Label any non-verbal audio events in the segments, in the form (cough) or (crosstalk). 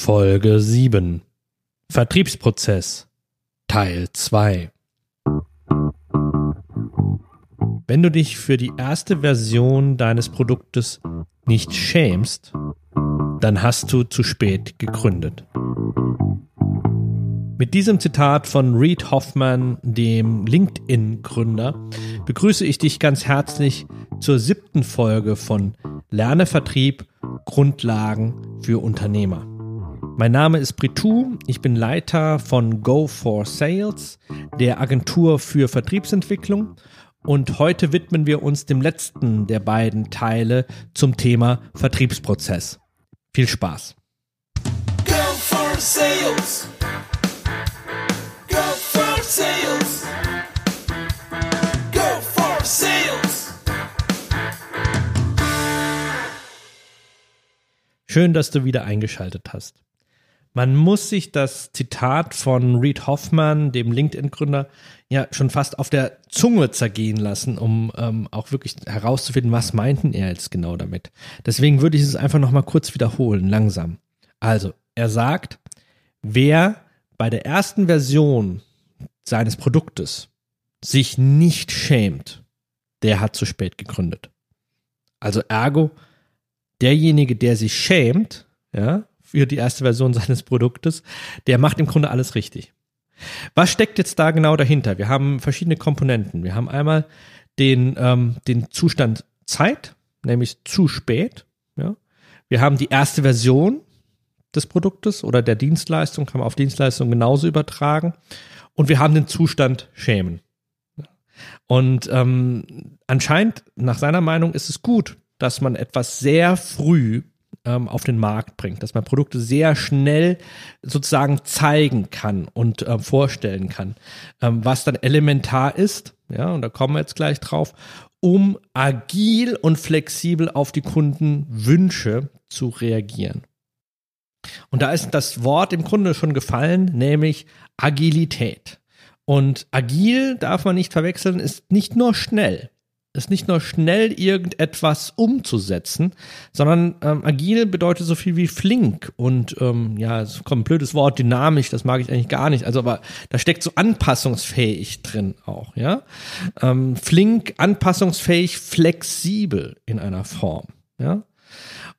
Folge 7 Vertriebsprozess Teil 2 Wenn du dich für die erste Version deines Produktes nicht schämst, dann hast du zu spät gegründet. Mit diesem Zitat von Reid Hoffman, dem LinkedIn-Gründer, begrüße ich dich ganz herzlich zur siebten Folge von Lerne Vertrieb Grundlagen für Unternehmer. Mein Name ist Britou, ich bin Leiter von Go for Sales, der Agentur für Vertriebsentwicklung und heute widmen wir uns dem letzten der beiden Teile zum Thema Vertriebsprozess. Viel Spaß! Go for Sales! sales. Go for sales. Schön, dass du wieder eingeschaltet hast. Man muss sich das Zitat von Reid Hoffman, dem LinkedIn-Gründer, ja schon fast auf der Zunge zergehen lassen, um ähm, auch wirklich herauszufinden, was meinten er jetzt genau damit. Deswegen würde ich es einfach nochmal kurz wiederholen, langsam. Also, er sagt, wer bei der ersten Version seines Produktes sich nicht schämt, der hat zu spät gegründet. Also ergo, derjenige, der sich schämt, ja, für die erste Version seines Produktes, der macht im Grunde alles richtig. Was steckt jetzt da genau dahinter? Wir haben verschiedene Komponenten. Wir haben einmal den, ähm, den Zustand Zeit, nämlich zu spät. Ja. Wir haben die erste Version des Produktes oder der Dienstleistung, kann man auf Dienstleistung genauso übertragen und wir haben den Zustand Schämen. Und ähm, anscheinend, nach seiner Meinung, ist es gut, dass man etwas sehr früh ähm, auf den Markt bringt, dass man Produkte sehr schnell sozusagen zeigen kann und äh, vorstellen kann, ähm, was dann elementar ist, ja, und da kommen wir jetzt gleich drauf, um agil und flexibel auf die Kundenwünsche zu reagieren. Und da ist das Wort im Grunde schon gefallen, nämlich Agilität. Und agil darf man nicht verwechseln, ist nicht nur schnell. Ist nicht nur schnell irgendetwas umzusetzen, sondern ähm, agil bedeutet so viel wie flink und ähm, ja, es kommt ein blödes Wort, dynamisch, das mag ich eigentlich gar nicht. Also, aber da steckt so anpassungsfähig drin auch, ja. Ähm, flink, anpassungsfähig, flexibel in einer Form, ja.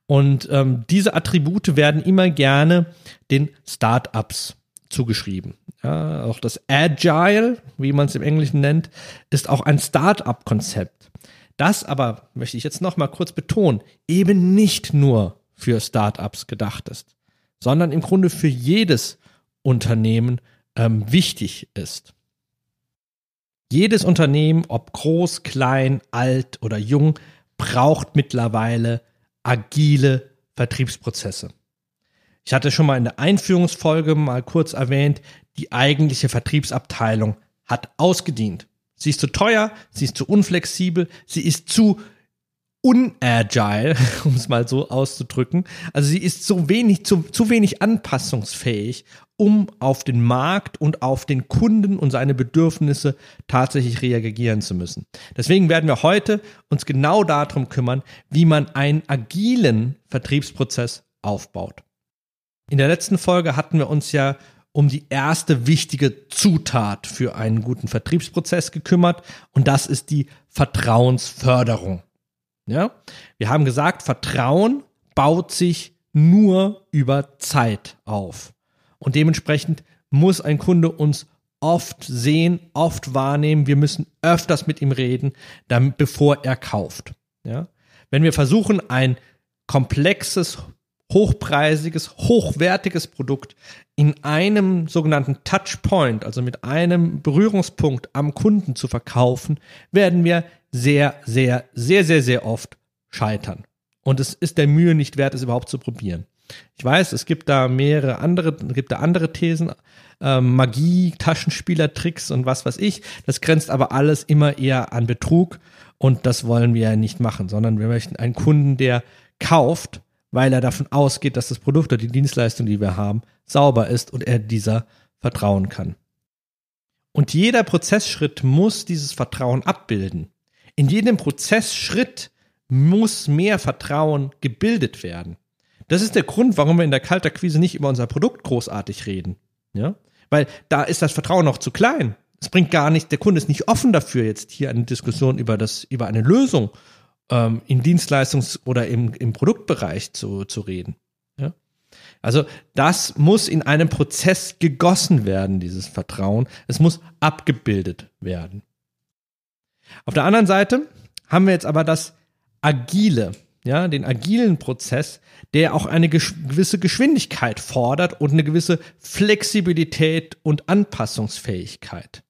Und ähm, diese Attribute werden immer gerne den Startups zugeschrieben. Ja, auch das Agile, wie man es im Englischen nennt, ist auch ein Startup-Konzept. Das aber, möchte ich jetzt nochmal kurz betonen, eben nicht nur für Startups gedacht ist, sondern im Grunde für jedes Unternehmen ähm, wichtig ist. Jedes Unternehmen, ob groß, klein, alt oder jung, braucht mittlerweile agile Vertriebsprozesse. Ich hatte schon mal in der Einführungsfolge mal kurz erwähnt, die eigentliche Vertriebsabteilung hat ausgedient. Sie ist zu teuer, sie ist zu unflexibel, sie ist zu unagile, (laughs) um es mal so auszudrücken. Also sie ist so wenig, zu, zu wenig anpassungsfähig, um auf den Markt und auf den Kunden und seine Bedürfnisse tatsächlich reagieren zu müssen. Deswegen werden wir heute uns genau darum kümmern, wie man einen agilen Vertriebsprozess aufbaut. In der letzten Folge hatten wir uns ja um die erste wichtige Zutat für einen guten Vertriebsprozess gekümmert und das ist die Vertrauensförderung. Ja? Wir haben gesagt, Vertrauen baut sich nur über Zeit auf. Und dementsprechend muss ein Kunde uns oft sehen, oft wahrnehmen. Wir müssen öfters mit ihm reden, damit, bevor er kauft. Ja? Wenn wir versuchen, ein komplexes, hochpreisiges, hochwertiges Produkt in einem sogenannten Touchpoint, also mit einem Berührungspunkt am Kunden zu verkaufen, werden wir sehr, sehr, sehr, sehr, sehr oft scheitern. Und es ist der Mühe nicht wert, es überhaupt zu probieren. Ich weiß, es gibt da mehrere andere, gibt da andere Thesen, ähm, Magie, Taschenspielertricks und was weiß ich. Das grenzt aber alles immer eher an Betrug und das wollen wir ja nicht machen, sondern wir möchten einen Kunden, der kauft, weil er davon ausgeht, dass das Produkt oder die Dienstleistung, die wir haben, sauber ist und er dieser vertrauen kann. Und jeder Prozessschritt muss dieses Vertrauen abbilden. In jedem Prozessschritt muss mehr Vertrauen gebildet werden. Das ist der Grund, warum wir in der Kaltakquise nicht über unser Produkt großartig reden. Ja? Weil da ist das Vertrauen noch zu klein. Es bringt gar nicht, der Kunde ist nicht offen dafür, jetzt hier eine Diskussion über das, über eine Lösung ähm, im Dienstleistungs- oder im, im Produktbereich zu, zu reden. Ja? Also das muss in einem Prozess gegossen werden, dieses Vertrauen. Es muss abgebildet werden. Auf der anderen Seite haben wir jetzt aber das Agile, ja, den agilen Prozess, der auch eine gewisse Geschwindigkeit fordert und eine gewisse Flexibilität und Anpassungsfähigkeit.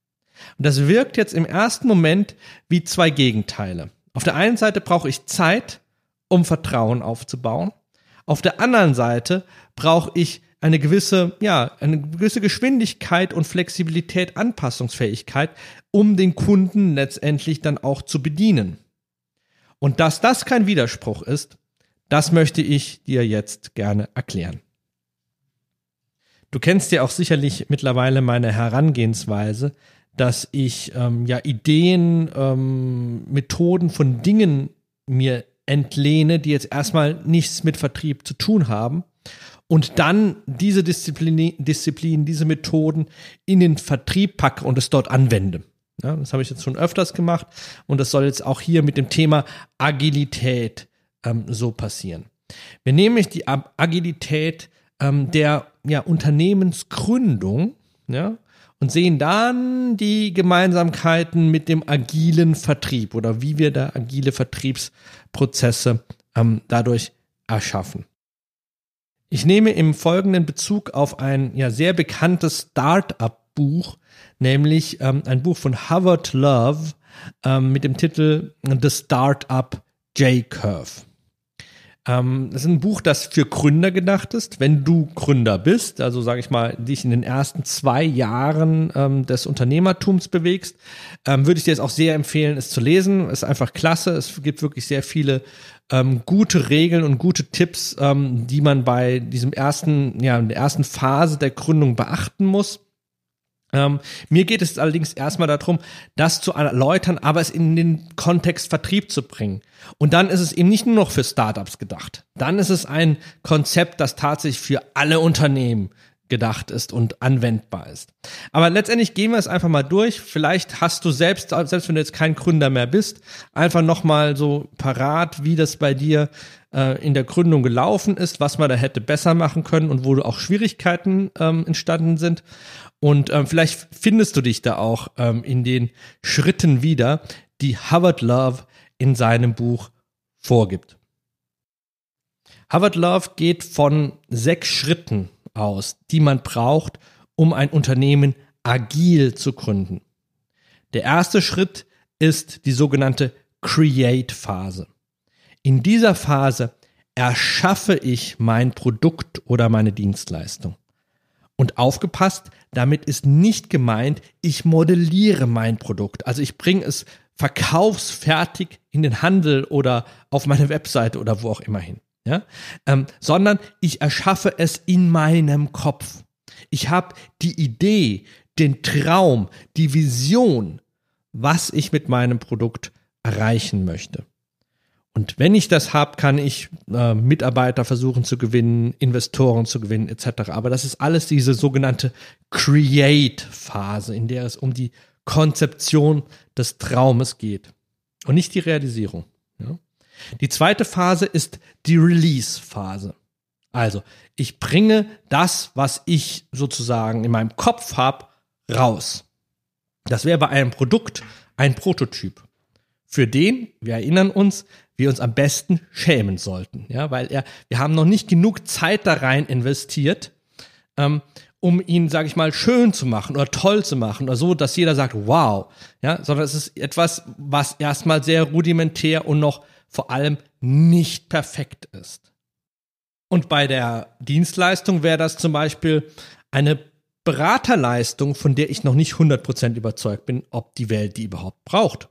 Und das wirkt jetzt im ersten Moment wie zwei Gegenteile. Auf der einen Seite brauche ich Zeit, um Vertrauen aufzubauen. Auf der anderen Seite brauche ich eine gewisse, ja, eine gewisse Geschwindigkeit und Flexibilität, Anpassungsfähigkeit, um den Kunden letztendlich dann auch zu bedienen. Und dass das kein Widerspruch ist, das möchte ich dir jetzt gerne erklären. Du kennst ja auch sicherlich mittlerweile meine Herangehensweise, dass ich ähm, ja Ideen, ähm, Methoden von Dingen mir entlehne, die jetzt erstmal nichts mit Vertrieb zu tun haben und dann diese Disziplin, Disziplin diese Methoden in den Vertrieb packe und es dort anwende. Ja, das habe ich jetzt schon öfters gemacht und das soll jetzt auch hier mit dem Thema Agilität ähm, so passieren. Wir nehmen nämlich die Agilität ähm, der ja, Unternehmensgründung ja, und sehen dann die Gemeinsamkeiten mit dem agilen Vertrieb oder wie wir da agile Vertriebsprozesse ähm, dadurch erschaffen. Ich nehme im folgenden Bezug auf ein ja sehr bekanntes Start-up-Buch, nämlich ähm, ein Buch von Howard Love ähm, mit dem Titel The Startup J-Curve. Ähm, das ist ein Buch, das für Gründer gedacht ist. Wenn du Gründer bist, also sage ich mal, dich in den ersten zwei Jahren ähm, des Unternehmertums bewegst, ähm, würde ich dir es auch sehr empfehlen, es zu lesen. Es ist einfach klasse. Es gibt wirklich sehr viele ähm, gute Regeln und gute Tipps, ähm, die man bei diesem ersten, ja, in der ersten Phase der Gründung beachten muss. Ähm, mir geht es allerdings erstmal darum, das zu erläutern, aber es in den Kontext Vertrieb zu bringen. Und dann ist es eben nicht nur noch für Startups gedacht. Dann ist es ein Konzept, das tatsächlich für alle Unternehmen gedacht ist und anwendbar ist. Aber letztendlich gehen wir es einfach mal durch. Vielleicht hast du selbst, selbst wenn du jetzt kein Gründer mehr bist, einfach nochmal so parat, wie das bei dir äh, in der Gründung gelaufen ist, was man da hätte besser machen können und wo du auch Schwierigkeiten ähm, entstanden sind. Und ähm, vielleicht findest du dich da auch ähm, in den Schritten wieder, die Howard Love in seinem Buch vorgibt. Howard Love geht von sechs Schritten aus, die man braucht, um ein Unternehmen agil zu gründen. Der erste Schritt ist die sogenannte Create-Phase. In dieser Phase erschaffe ich mein Produkt oder meine Dienstleistung. Und aufgepasst, damit ist nicht gemeint, ich modelliere mein Produkt. Also ich bringe es verkaufsfertig in den Handel oder auf meine Webseite oder wo auch immer hin. Ja? Ähm, sondern ich erschaffe es in meinem Kopf. Ich habe die Idee, den Traum, die Vision, was ich mit meinem Produkt erreichen möchte. Und wenn ich das habe, kann ich äh, Mitarbeiter versuchen zu gewinnen, Investoren zu gewinnen, etc. Aber das ist alles diese sogenannte Create-Phase, in der es um die Konzeption des Traumes geht und nicht die Realisierung. Die zweite Phase ist die Release-Phase. Also, ich bringe das, was ich sozusagen in meinem Kopf habe, raus. Das wäre bei einem Produkt ein Prototyp. Für den, wir erinnern uns, wir uns am besten schämen sollten. Ja, weil er, wir haben noch nicht genug Zeit da rein investiert, ähm, um ihn, sage ich mal, schön zu machen oder toll zu machen oder so, dass jeder sagt, wow. Ja, sondern es ist etwas, was erstmal sehr rudimentär und noch vor allem nicht perfekt ist. Und bei der Dienstleistung wäre das zum Beispiel eine Beraterleistung, von der ich noch nicht 100% überzeugt bin, ob die Welt die überhaupt braucht.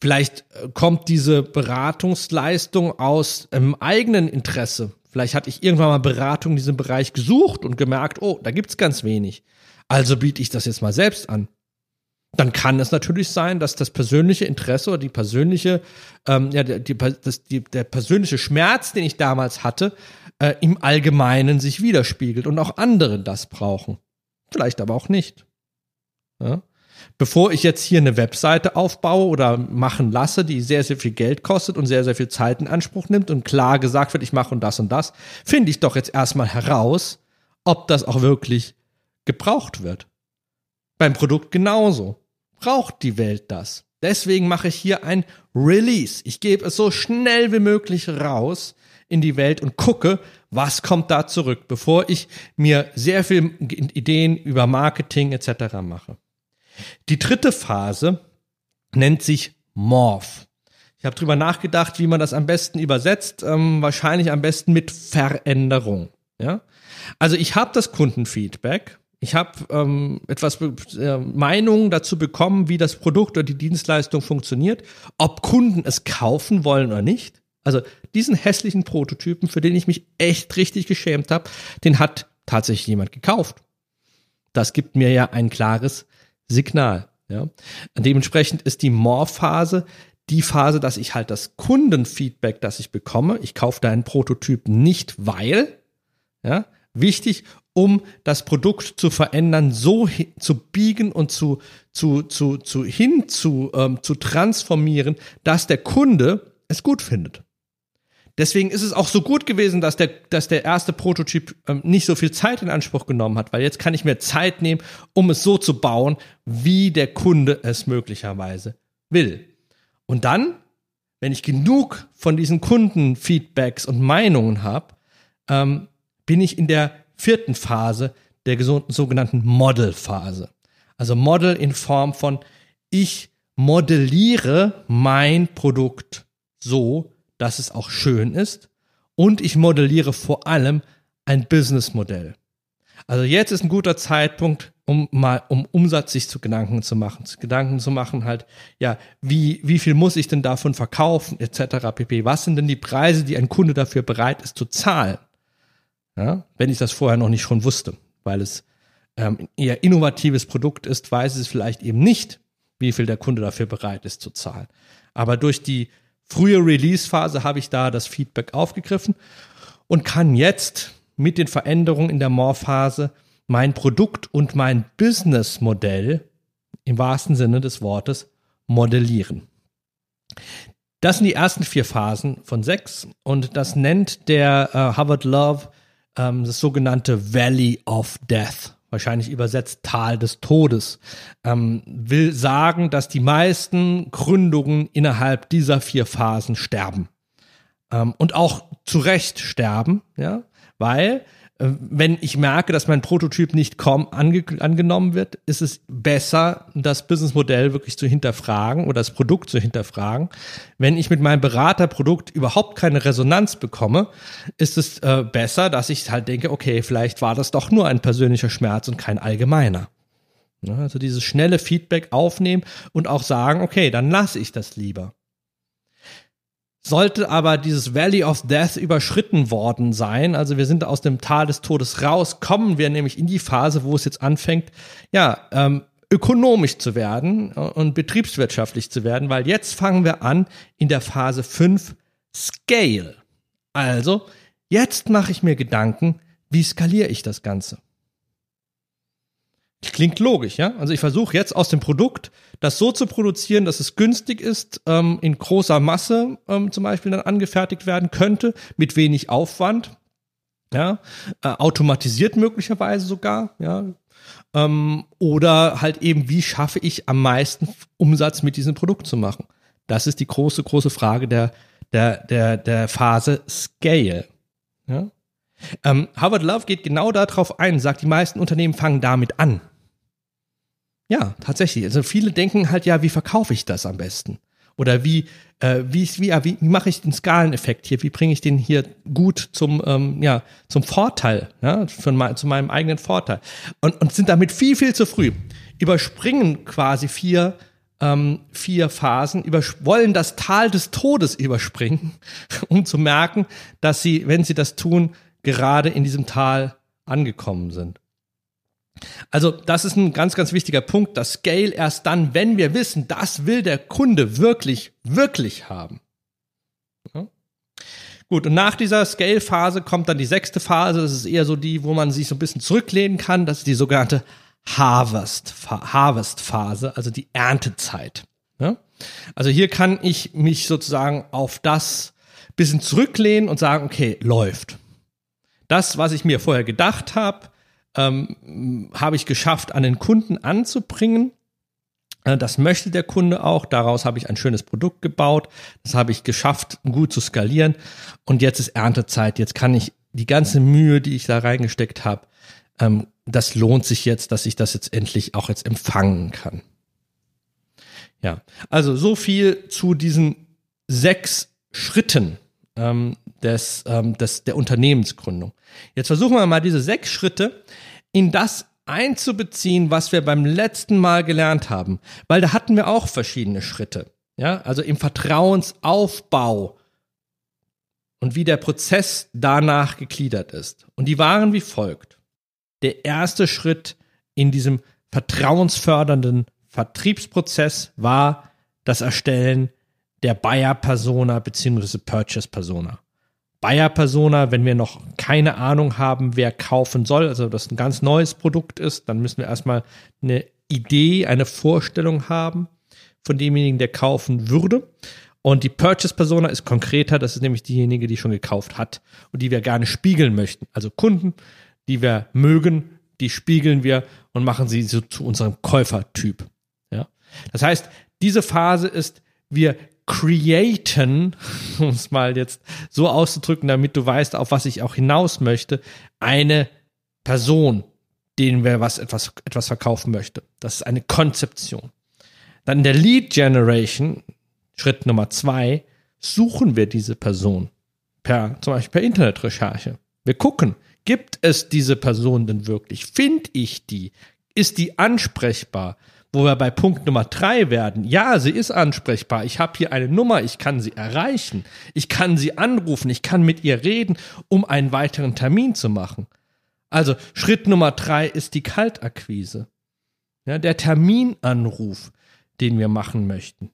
Vielleicht äh, kommt diese Beratungsleistung aus ähm, eigenen Interesse. Vielleicht hatte ich irgendwann mal Beratung in diesem Bereich gesucht und gemerkt, oh, da gibt's ganz wenig. Also biete ich das jetzt mal selbst an. Dann kann es natürlich sein, dass das persönliche Interesse oder die persönliche, ähm, ja, die, das, die, der persönliche Schmerz, den ich damals hatte, äh, im Allgemeinen sich widerspiegelt und auch andere das brauchen. Vielleicht aber auch nicht. Ja? Bevor ich jetzt hier eine Webseite aufbaue oder machen lasse, die sehr, sehr viel Geld kostet und sehr, sehr viel Zeit in Anspruch nimmt und klar gesagt wird, ich mache und das und das, finde ich doch jetzt erstmal heraus, ob das auch wirklich gebraucht wird. Beim Produkt genauso. Braucht die Welt das? Deswegen mache ich hier ein Release. Ich gebe es so schnell wie möglich raus in die Welt und gucke, was kommt da zurück, bevor ich mir sehr viel Ideen über Marketing etc. mache. Die dritte Phase nennt sich Morph. Ich habe drüber nachgedacht, wie man das am besten übersetzt. Ähm, wahrscheinlich am besten mit Veränderung. Ja? Also ich habe das Kundenfeedback. Ich habe ähm, etwas äh, Meinungen dazu bekommen, wie das Produkt oder die Dienstleistung funktioniert, ob Kunden es kaufen wollen oder nicht. Also diesen hässlichen Prototypen, für den ich mich echt richtig geschämt habe, den hat tatsächlich jemand gekauft. Das gibt mir ja ein klares Signal. Ja. Dementsprechend ist die More-Phase die Phase, dass ich halt das Kundenfeedback, das ich bekomme, ich kaufe da einen Prototyp nicht, weil, ja, wichtig, um das Produkt zu verändern, so zu biegen und zu, zu, zu, zu hin zu, ähm, zu transformieren, dass der Kunde es gut findet. Deswegen ist es auch so gut gewesen, dass der, dass der erste Prototyp ähm, nicht so viel Zeit in Anspruch genommen hat, weil jetzt kann ich mir Zeit nehmen, um es so zu bauen, wie der Kunde es möglicherweise will. Und dann, wenn ich genug von diesen Kundenfeedbacks und Meinungen habe, ähm, bin ich in der vierten Phase der sogenannten Model-Phase. Also Model in Form von ich modelliere mein Produkt so, dass es auch schön ist und ich modelliere vor allem ein Businessmodell. Also jetzt ist ein guter Zeitpunkt, um mal um Umsatz sich zu Gedanken zu machen, zu Gedanken zu machen halt, ja, wie wie viel muss ich denn davon verkaufen etc. pp. Was sind denn die Preise, die ein Kunde dafür bereit ist zu zahlen? Ja, wenn ich das vorher noch nicht schon wusste, weil es ähm, eher innovatives Produkt ist, weiß es vielleicht eben nicht, wie viel der Kunde dafür bereit ist zu zahlen. Aber durch die frühe Release-Phase habe ich da das Feedback aufgegriffen und kann jetzt mit den Veränderungen in der More-Phase mein Produkt und mein Businessmodell im wahrsten Sinne des Wortes modellieren. Das sind die ersten vier Phasen von sechs und das nennt der äh, Harvard Love ähm, das sogenannte Valley of Death wahrscheinlich übersetzt Tal des Todes, ähm, will sagen, dass die meisten Gründungen innerhalb dieser vier Phasen sterben. Ähm, und auch zu Recht sterben, ja, weil wenn ich merke, dass mein Prototyp nicht kaum ange angenommen wird, ist es besser, das Businessmodell wirklich zu hinterfragen oder das Produkt zu hinterfragen. Wenn ich mit meinem Beraterprodukt überhaupt keine Resonanz bekomme, ist es äh, besser, dass ich halt denke, okay, vielleicht war das doch nur ein persönlicher Schmerz und kein allgemeiner. Ja, also dieses schnelle Feedback aufnehmen und auch sagen, okay, dann lasse ich das lieber. Sollte aber dieses Valley of Death überschritten worden sein, also wir sind aus dem Tal des Todes raus, kommen wir nämlich in die Phase, wo es jetzt anfängt, ja, ähm, ökonomisch zu werden und betriebswirtschaftlich zu werden, weil jetzt fangen wir an in der Phase 5 Scale. Also, jetzt mache ich mir Gedanken, wie skaliere ich das Ganze? Klingt logisch, ja? Also ich versuche jetzt aus dem Produkt das so zu produzieren, dass es günstig ist, ähm, in großer Masse ähm, zum Beispiel dann angefertigt werden könnte, mit wenig Aufwand, ja, äh, automatisiert möglicherweise sogar, ja, ähm, oder halt eben, wie schaffe ich am meisten Umsatz mit diesem Produkt zu machen? Das ist die große, große Frage der, der, der, der Phase Scale. Ja? Ähm, Harvard Love geht genau darauf ein, sagt, die meisten Unternehmen fangen damit an. Ja, tatsächlich. Also viele denken halt ja, wie verkaufe ich das am besten? Oder wie, äh, wie, wie, wie, wie mache ich den Skaleneffekt hier? Wie bringe ich den hier gut zum, ähm, ja, zum Vorteil, ja, von mein, zu meinem eigenen Vorteil? Und, und sind damit viel, viel zu früh. Überspringen quasi vier, ähm, vier Phasen, wollen das Tal des Todes überspringen, (laughs) um zu merken, dass sie, wenn sie das tun, gerade in diesem Tal angekommen sind. Also das ist ein ganz, ganz wichtiger Punkt. Das Scale erst dann, wenn wir wissen, das will der Kunde wirklich, wirklich haben. Ja? Gut, und nach dieser Scale-Phase kommt dann die sechste Phase. Das ist eher so die, wo man sich so ein bisschen zurücklehnen kann. Das ist die sogenannte Harvest, Harvest-Phase, also die Erntezeit. Ja? Also hier kann ich mich sozusagen auf das bisschen zurücklehnen und sagen, okay, läuft. Das, was ich mir vorher gedacht habe, ähm, habe ich geschafft, an den Kunden anzubringen. Äh, das möchte der Kunde auch. Daraus habe ich ein schönes Produkt gebaut. Das habe ich geschafft, gut zu skalieren. Und jetzt ist Erntezeit. Jetzt kann ich die ganze Mühe, die ich da reingesteckt habe, ähm, das lohnt sich jetzt, dass ich das jetzt endlich auch jetzt empfangen kann. Ja, also so viel zu diesen sechs Schritten ähm, des, ähm, des, der Unternehmensgründung. Jetzt versuchen wir mal diese sechs Schritte in das einzubeziehen, was wir beim letzten Mal gelernt haben, weil da hatten wir auch verschiedene Schritte. Ja, also im Vertrauensaufbau und wie der Prozess danach gegliedert ist. Und die waren wie folgt. Der erste Schritt in diesem vertrauensfördernden Vertriebsprozess war das Erstellen der Buyer-Persona bzw. Purchase-Persona. Buyer-Persona, wenn wir noch keine Ahnung haben, wer kaufen soll, also das ein ganz neues Produkt ist, dann müssen wir erstmal eine Idee, eine Vorstellung haben von demjenigen, der kaufen würde. Und die Purchase-Persona ist konkreter, das ist nämlich diejenige, die schon gekauft hat und die wir gerne spiegeln möchten. Also Kunden, die wir mögen, die spiegeln wir und machen sie so zu unserem Käufertyp. Ja? Das heißt, diese Phase ist, wir createn, um es mal jetzt so auszudrücken, damit du weißt, auf was ich auch hinaus möchte, eine Person, denen wir was etwas, etwas verkaufen möchte. Das ist eine Konzeption. Dann in der Lead Generation, Schritt Nummer zwei, suchen wir diese Person per, zum Beispiel per Internetrecherche. Wir gucken, gibt es diese Person denn wirklich? Finde ich die? Ist die ansprechbar? Wo wir bei Punkt Nummer drei werden. Ja, sie ist ansprechbar. Ich habe hier eine Nummer, ich kann sie erreichen. Ich kann sie anrufen, ich kann mit ihr reden, um einen weiteren Termin zu machen. Also Schritt Nummer drei ist die Kaltakquise. Ja, der Terminanruf, den wir machen möchten.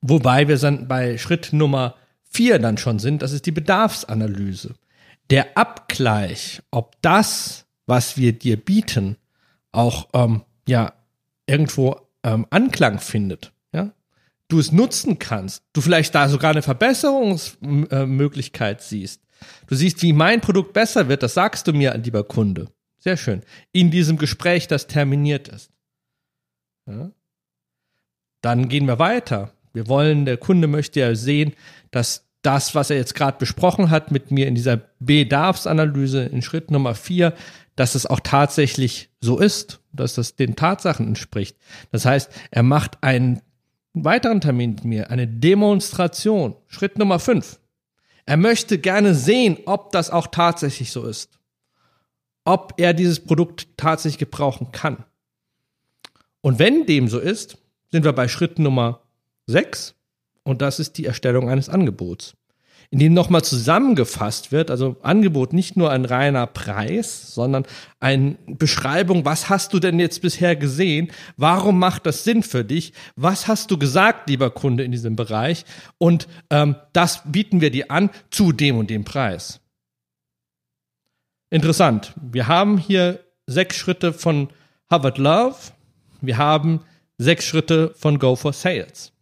Wobei wir dann bei Schritt Nummer vier dann schon sind, das ist die Bedarfsanalyse. Der Abgleich, ob das, was wir dir bieten, auch ähm, ja irgendwo ähm, Anklang findet, ja, du es nutzen kannst, du vielleicht da sogar eine Verbesserungsmöglichkeit siehst, du siehst, wie mein Produkt besser wird, das sagst du mir, lieber Kunde. Sehr schön. In diesem Gespräch, das terminiert ist. Ja. Dann gehen wir weiter. Wir wollen, der Kunde möchte ja sehen, dass das, was er jetzt gerade besprochen hat mit mir in dieser Bedarfsanalyse in Schritt Nummer vier, dass es auch tatsächlich so ist, dass das den Tatsachen entspricht. Das heißt, er macht einen weiteren Termin mit mir, eine Demonstration. Schritt Nummer fünf. Er möchte gerne sehen, ob das auch tatsächlich so ist. Ob er dieses Produkt tatsächlich gebrauchen kann. Und wenn dem so ist, sind wir bei Schritt Nummer sechs und das ist die Erstellung eines Angebots in dem nochmal zusammengefasst wird, also Angebot nicht nur ein reiner Preis, sondern eine Beschreibung, was hast du denn jetzt bisher gesehen, warum macht das Sinn für dich, was hast du gesagt, lieber Kunde in diesem Bereich? Und ähm, das bieten wir dir an zu dem und dem Preis. Interessant, wir haben hier sechs Schritte von Harvard Love, wir haben sechs Schritte von Go for Sales.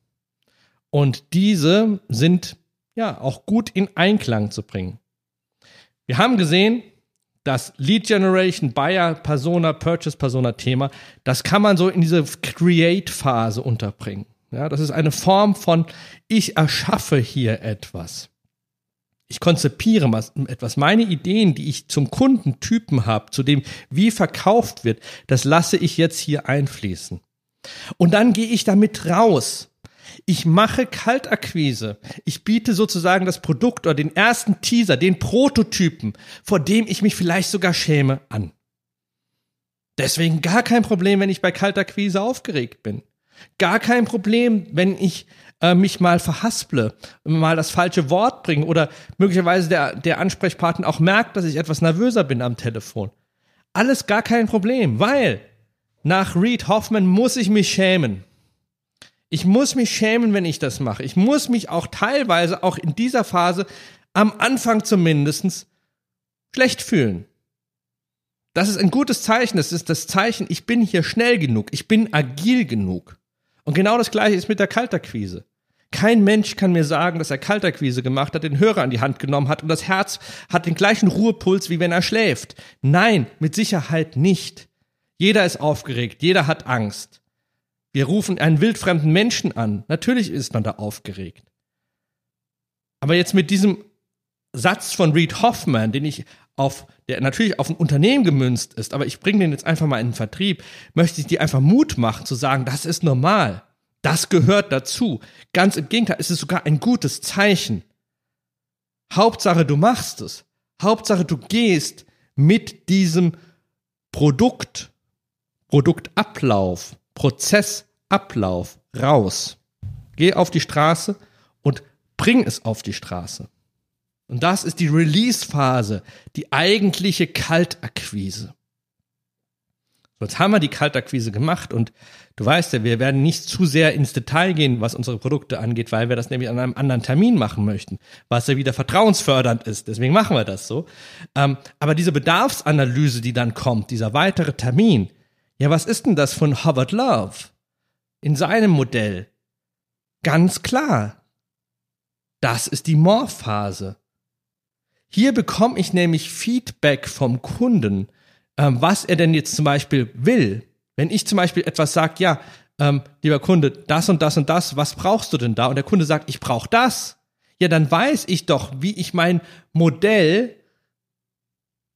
Und diese sind ja auch gut in Einklang zu bringen. Wir haben gesehen, das Lead Generation, Buyer Persona, Purchase Persona Thema, das kann man so in diese Create Phase unterbringen. Ja, das ist eine Form von ich erschaffe hier etwas. Ich konzipiere was, etwas. Meine Ideen, die ich zum Kundentypen habe, zu dem, wie verkauft wird, das lasse ich jetzt hier einfließen. Und dann gehe ich damit raus ich mache Kaltakquise. Ich biete sozusagen das Produkt oder den ersten Teaser, den Prototypen, vor dem ich mich vielleicht sogar schäme, an. Deswegen gar kein Problem, wenn ich bei Kaltakquise aufgeregt bin. Gar kein Problem, wenn ich äh, mich mal verhasple, mal das falsche Wort bringe oder möglicherweise der, der Ansprechpartner auch merkt, dass ich etwas nervöser bin am Telefon. Alles gar kein Problem, weil nach Reed Hoffman muss ich mich schämen. Ich muss mich schämen, wenn ich das mache. Ich muss mich auch teilweise auch in dieser Phase am Anfang zumindest schlecht fühlen. Das ist ein gutes Zeichen. Das ist das Zeichen, ich bin hier schnell genug, ich bin agil genug. Und genau das gleiche ist mit der Kalterquise. Kein Mensch kann mir sagen, dass er Kalterquise gemacht hat, den Hörer an die Hand genommen hat und das Herz hat den gleichen Ruhepuls, wie wenn er schläft. Nein, mit Sicherheit nicht. Jeder ist aufgeregt, jeder hat Angst. Wir rufen einen wildfremden Menschen an. Natürlich ist man da aufgeregt. Aber jetzt mit diesem Satz von Reed Hoffman, den ich auf, der natürlich auf ein Unternehmen gemünzt ist, aber ich bringe den jetzt einfach mal in den Vertrieb, möchte ich dir einfach Mut machen zu sagen, das ist normal. Das gehört dazu. Ganz im Gegenteil, es ist sogar ein gutes Zeichen. Hauptsache, du machst es. Hauptsache, du gehst mit diesem Produkt, Produktablauf, Prozessablauf raus. Geh auf die Straße und bring es auf die Straße. Und das ist die Release-Phase, die eigentliche Kaltakquise. Jetzt haben wir die Kaltakquise gemacht und du weißt ja, wir werden nicht zu sehr ins Detail gehen, was unsere Produkte angeht, weil wir das nämlich an einem anderen Termin machen möchten, was ja wieder vertrauensfördernd ist. Deswegen machen wir das so. Ähm, aber diese Bedarfsanalyse, die dann kommt, dieser weitere Termin, ja, was ist denn das von Howard Love in seinem Modell? Ganz klar. Das ist die Morphphase. Hier bekomme ich nämlich Feedback vom Kunden ähm, was er denn jetzt zum Beispiel will. Wenn ich zum Beispiel etwas sage, ja, ähm, lieber Kunde, das und das und das, was brauchst du denn da? Und der Kunde sagt, ich brauche das. Ja, dann weiß ich doch, wie ich mein Modell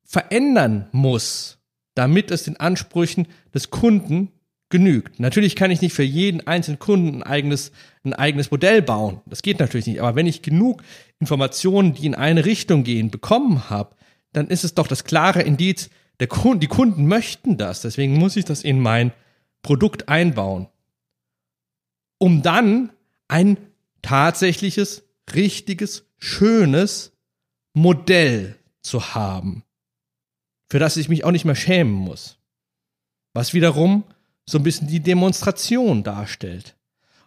verändern muss, damit es den Ansprüchen des Kunden genügt. Natürlich kann ich nicht für jeden einzelnen Kunden ein eigenes, ein eigenes Modell bauen. Das geht natürlich nicht. Aber wenn ich genug Informationen, die in eine Richtung gehen, bekommen habe, dann ist es doch das klare Indiz, der Kunde, die Kunden möchten das, deswegen muss ich das in mein Produkt einbauen, um dann ein tatsächliches, richtiges, schönes Modell zu haben, für das ich mich auch nicht mehr schämen muss. Was wiederum so ein bisschen die Demonstration darstellt.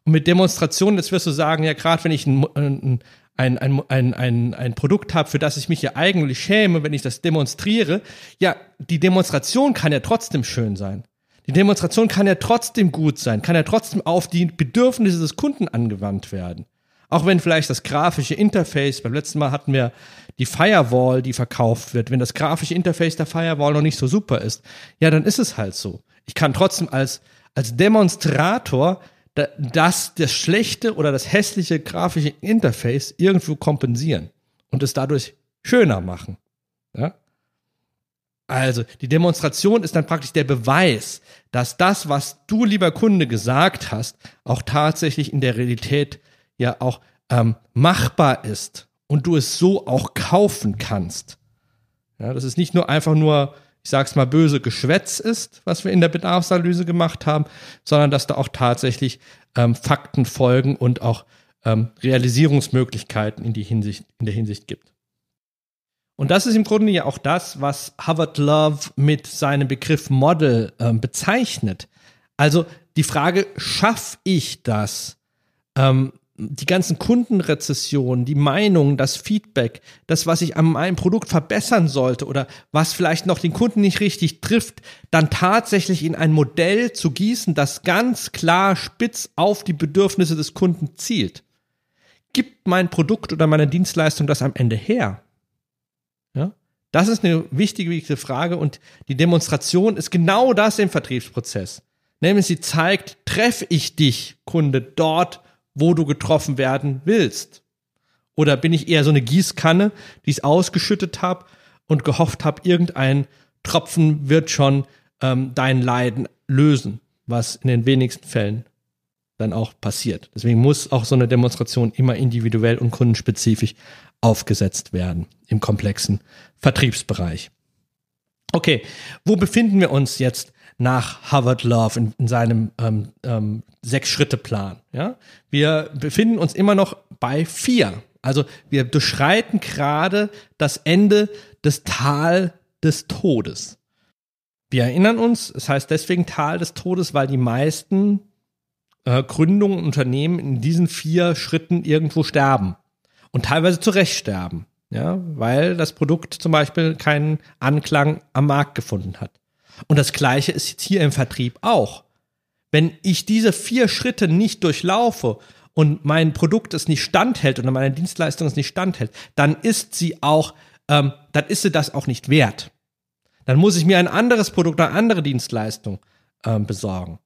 Und mit Demonstration, jetzt wirst du sagen, ja, gerade wenn ich ein, ein, ein, ein, ein, ein, Produkt habe, für das ich mich ja eigentlich schäme, wenn ich das demonstriere, ja, die Demonstration kann ja trotzdem schön sein. Die Demonstration kann ja trotzdem gut sein, kann ja trotzdem auf die Bedürfnisse des Kunden angewandt werden. Auch wenn vielleicht das grafische Interface, beim letzten Mal hatten wir die Firewall, die verkauft wird, wenn das grafische Interface der Firewall noch nicht so super ist, ja, dann ist es halt so. Ich kann trotzdem als, als Demonstrator das, das schlechte oder das hässliche grafische Interface irgendwo kompensieren und es dadurch schöner machen. Ja? Also, die Demonstration ist dann praktisch der Beweis, dass das, was du, lieber Kunde, gesagt hast, auch tatsächlich in der Realität ja auch ähm, machbar ist und du es so auch kaufen kannst. Ja, das ist nicht nur einfach nur ich sag's mal böse, Geschwätz ist, was wir in der Bedarfsanalyse gemacht haben, sondern dass da auch tatsächlich ähm, Fakten folgen und auch ähm, Realisierungsmöglichkeiten in, die Hinsicht, in der Hinsicht gibt. Und das ist im Grunde ja auch das, was Howard Love mit seinem Begriff Model ähm, bezeichnet. Also die Frage, schaffe ich das, ähm, die ganzen Kundenrezessionen, die Meinungen, das Feedback, das, was ich an meinem Produkt verbessern sollte oder was vielleicht noch den Kunden nicht richtig trifft, dann tatsächlich in ein Modell zu gießen, das ganz klar spitz auf die Bedürfnisse des Kunden zielt. Gibt mein Produkt oder meine Dienstleistung das am Ende her? Ja? Das ist eine wichtige, wichtige Frage und die Demonstration ist genau das im Vertriebsprozess. Nämlich sie zeigt, treffe ich dich, Kunde, dort, wo du getroffen werden willst? Oder bin ich eher so eine Gießkanne, die ich ausgeschüttet habe und gehofft habe, irgendein Tropfen wird schon ähm, dein Leiden lösen, was in den wenigsten Fällen dann auch passiert. Deswegen muss auch so eine Demonstration immer individuell und kundenspezifisch aufgesetzt werden im komplexen Vertriebsbereich. Okay, wo befinden wir uns jetzt nach Harvard Love in, in seinem ähm, ähm, Sechs-Schritte-Plan. Ja? Wir befinden uns immer noch bei vier. Also wir durchschreiten gerade das Ende des Tal des Todes. Wir erinnern uns, es heißt deswegen Tal des Todes, weil die meisten äh, Gründungen und Unternehmen in diesen vier Schritten irgendwo sterben und teilweise zu Recht sterben. Ja, weil das Produkt zum Beispiel keinen Anklang am Markt gefunden hat. Und das Gleiche ist jetzt hier im Vertrieb auch. Wenn ich diese vier Schritte nicht durchlaufe und mein Produkt es nicht standhält oder meine Dienstleistung es nicht standhält, dann ist sie auch, ähm, dann ist sie das auch nicht wert. Dann muss ich mir ein anderes Produkt eine andere Dienstleistung ähm, besorgen.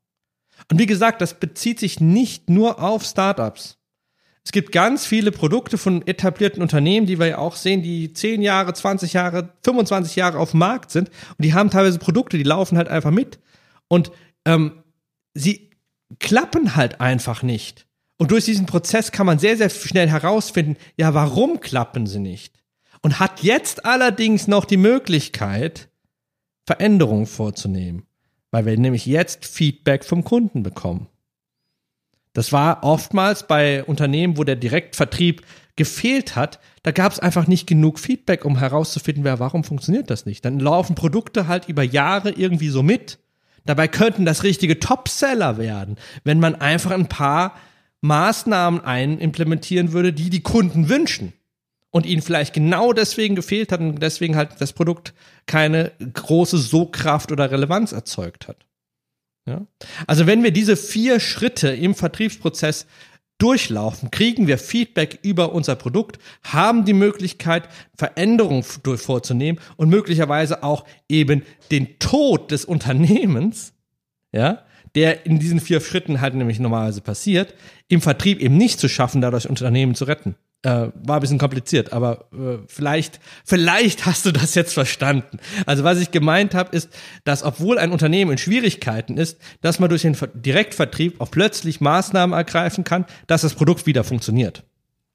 Und wie gesagt, das bezieht sich nicht nur auf Startups. Es gibt ganz viele Produkte von etablierten Unternehmen, die wir ja auch sehen, die 10 Jahre, 20 Jahre, 25 Jahre auf dem Markt sind und die haben teilweise Produkte, die laufen halt einfach mit. Und ähm, sie klappen halt einfach nicht. Und durch diesen Prozess kann man sehr, sehr schnell herausfinden, ja, warum klappen sie nicht? Und hat jetzt allerdings noch die Möglichkeit, Veränderungen vorzunehmen, weil wir nämlich jetzt Feedback vom Kunden bekommen. Das war oftmals bei Unternehmen, wo der Direktvertrieb gefehlt hat, da gab es einfach nicht genug Feedback, um herauszufinden, wer, warum funktioniert das nicht. Dann laufen Produkte halt über Jahre irgendwie so mit. Dabei könnten das richtige Topseller werden, wenn man einfach ein paar Maßnahmen einimplementieren würde, die die Kunden wünschen. Und ihnen vielleicht genau deswegen gefehlt hat und deswegen halt das Produkt keine große Sogkraft oder Relevanz erzeugt hat. Ja? Also wenn wir diese vier Schritte im Vertriebsprozess durchlaufen, kriegen wir Feedback über unser Produkt, haben die Möglichkeit, Veränderungen vorzunehmen und möglicherweise auch eben den Tod des (laughs) Unternehmens, ja, der in diesen vier Schritten halt nämlich normalerweise passiert, im Vertrieb eben nicht zu schaffen, dadurch Unternehmen zu retten. Äh, war ein bisschen kompliziert, aber äh, vielleicht, vielleicht hast du das jetzt verstanden. Also was ich gemeint habe, ist, dass obwohl ein Unternehmen in Schwierigkeiten ist, dass man durch den Direktvertrieb auch plötzlich Maßnahmen ergreifen kann, dass das Produkt wieder funktioniert.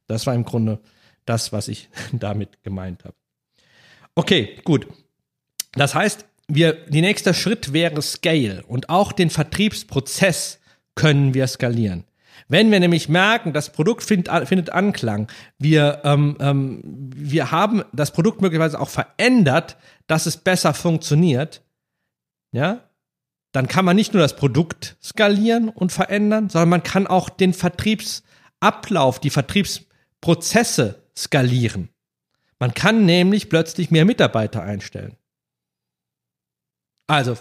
Das war im Grunde das, was ich (laughs) damit gemeint habe. Okay, gut. Das heißt, wir, die nächste Schritt wäre Scale und auch den Vertriebsprozess können wir skalieren. Wenn wir nämlich merken, das Produkt find, findet Anklang, wir, ähm, ähm, wir haben das Produkt möglicherweise auch verändert, dass es besser funktioniert, ja, dann kann man nicht nur das Produkt skalieren und verändern, sondern man kann auch den Vertriebsablauf, die Vertriebsprozesse skalieren. Man kann nämlich plötzlich mehr Mitarbeiter einstellen. Also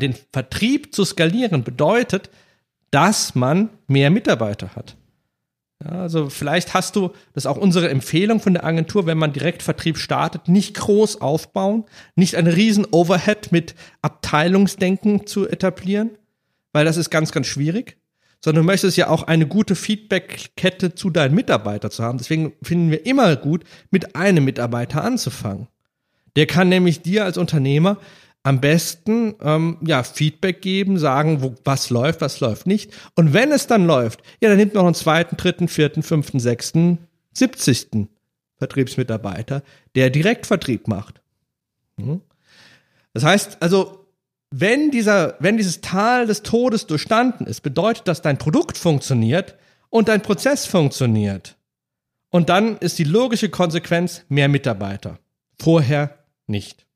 den Vertrieb zu skalieren bedeutet, dass man mehr Mitarbeiter hat. Ja, also vielleicht hast du, das ist auch unsere Empfehlung von der Agentur, wenn man direkt Vertrieb startet, nicht groß aufbauen, nicht ein riesen Overhead mit Abteilungsdenken zu etablieren, weil das ist ganz, ganz schwierig, sondern du möchtest ja auch eine gute Feedbackkette zu deinen Mitarbeitern zu haben. Deswegen finden wir immer gut, mit einem Mitarbeiter anzufangen. Der kann nämlich dir als Unternehmer am besten ähm, ja Feedback geben, sagen, wo, was läuft, was läuft nicht. Und wenn es dann läuft, ja, dann nimmt noch einen zweiten, dritten, vierten, fünften, sechsten, siebzigsten Vertriebsmitarbeiter, der Direktvertrieb macht. Mhm. Das heißt also, wenn dieser, wenn dieses Tal des Todes durchstanden ist, bedeutet das, dein Produkt funktioniert und dein Prozess funktioniert. Und dann ist die logische Konsequenz mehr Mitarbeiter. Vorher nicht.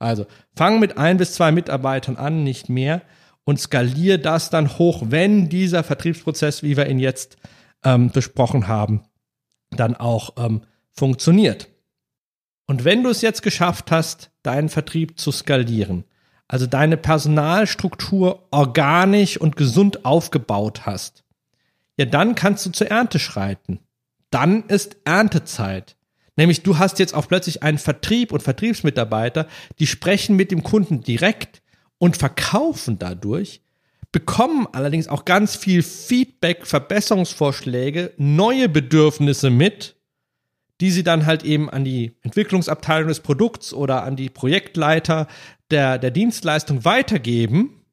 Also fang mit ein bis zwei Mitarbeitern an, nicht mehr, und skalier das dann hoch, wenn dieser Vertriebsprozess, wie wir ihn jetzt ähm, besprochen haben, dann auch ähm, funktioniert. Und wenn du es jetzt geschafft hast, deinen Vertrieb zu skalieren, also deine Personalstruktur organisch und gesund aufgebaut hast, ja, dann kannst du zur Ernte schreiten. Dann ist Erntezeit. Nämlich du hast jetzt auch plötzlich einen Vertrieb und Vertriebsmitarbeiter, die sprechen mit dem Kunden direkt und verkaufen dadurch, bekommen allerdings auch ganz viel Feedback, Verbesserungsvorschläge, neue Bedürfnisse mit, die sie dann halt eben an die Entwicklungsabteilung des Produkts oder an die Projektleiter der, der Dienstleistung weitergeben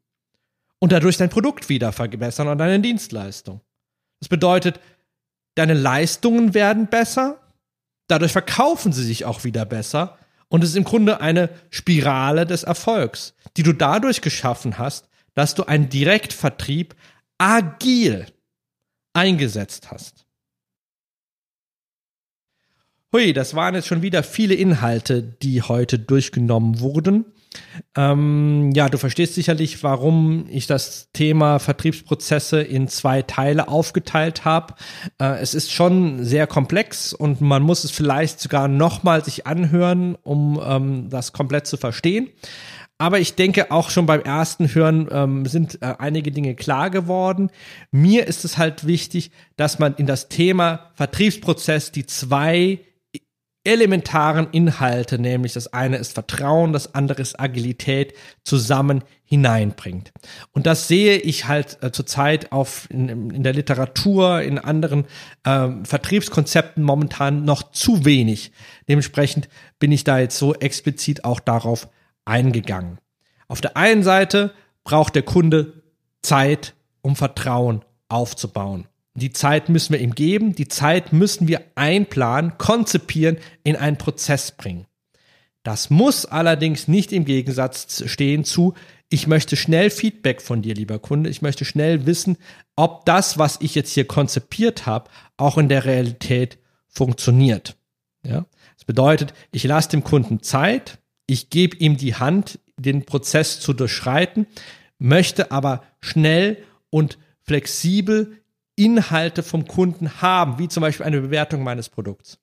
und dadurch dein Produkt wieder verbessern oder deine Dienstleistung. Das bedeutet, deine Leistungen werden besser, Dadurch verkaufen sie sich auch wieder besser. Und es ist im Grunde eine Spirale des Erfolgs, die du dadurch geschaffen hast, dass du einen Direktvertrieb agil eingesetzt hast. Hui, das waren jetzt schon wieder viele Inhalte, die heute durchgenommen wurden. Ähm, ja, du verstehst sicherlich, warum ich das Thema Vertriebsprozesse in zwei Teile aufgeteilt habe. Äh, es ist schon sehr komplex und man muss es vielleicht sogar nochmal sich anhören, um ähm, das komplett zu verstehen. Aber ich denke, auch schon beim ersten Hören ähm, sind äh, einige Dinge klar geworden. Mir ist es halt wichtig, dass man in das Thema Vertriebsprozess die zwei elementaren Inhalte, nämlich das eine ist Vertrauen, das andere ist Agilität, zusammen hineinbringt. Und das sehe ich halt äh, zurzeit auf in, in, der Literatur, in anderen äh, Vertriebskonzepten momentan noch zu wenig. Dementsprechend bin ich da jetzt so explizit auch darauf eingegangen. Auf der einen Seite braucht der Kunde Zeit, um Vertrauen aufzubauen. Die Zeit müssen wir ihm geben, die Zeit müssen wir einplanen, konzipieren, in einen Prozess bringen. Das muss allerdings nicht im Gegensatz stehen zu, ich möchte schnell Feedback von dir, lieber Kunde. Ich möchte schnell wissen, ob das, was ich jetzt hier konzipiert habe, auch in der Realität funktioniert. Ja? Das bedeutet, ich lasse dem Kunden Zeit, ich gebe ihm die Hand, den Prozess zu durchschreiten, möchte aber schnell und flexibel Inhalte vom Kunden haben, wie zum Beispiel eine Bewertung meines Produkts.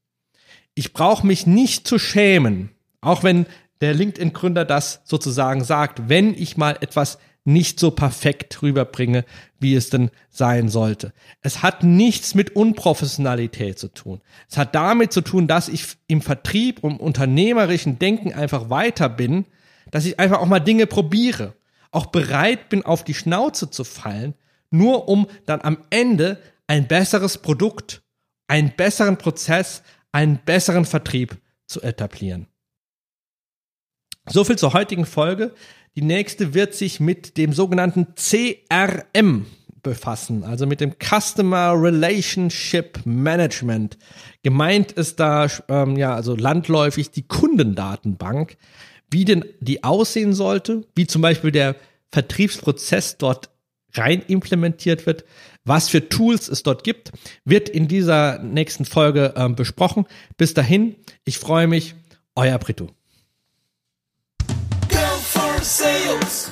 Ich brauche mich nicht zu schämen, auch wenn der LinkedIn-Gründer das sozusagen sagt, wenn ich mal etwas nicht so perfekt rüberbringe, wie es denn sein sollte. Es hat nichts mit Unprofessionalität zu tun. Es hat damit zu tun, dass ich im Vertrieb und unternehmerischen Denken einfach weiter bin, dass ich einfach auch mal Dinge probiere, auch bereit bin, auf die Schnauze zu fallen, nur um dann am Ende ein besseres Produkt, einen besseren Prozess, einen besseren Vertrieb zu etablieren. So viel zur heutigen Folge. Die nächste wird sich mit dem sogenannten CRM befassen, also mit dem Customer Relationship Management. Gemeint ist da ähm, ja also landläufig die Kundendatenbank, wie denn die aussehen sollte, wie zum Beispiel der Vertriebsprozess dort rein implementiert wird, was für Tools es dort gibt, wird in dieser nächsten Folge ähm, besprochen. Bis dahin, ich freue mich, euer Brito. Go for sales.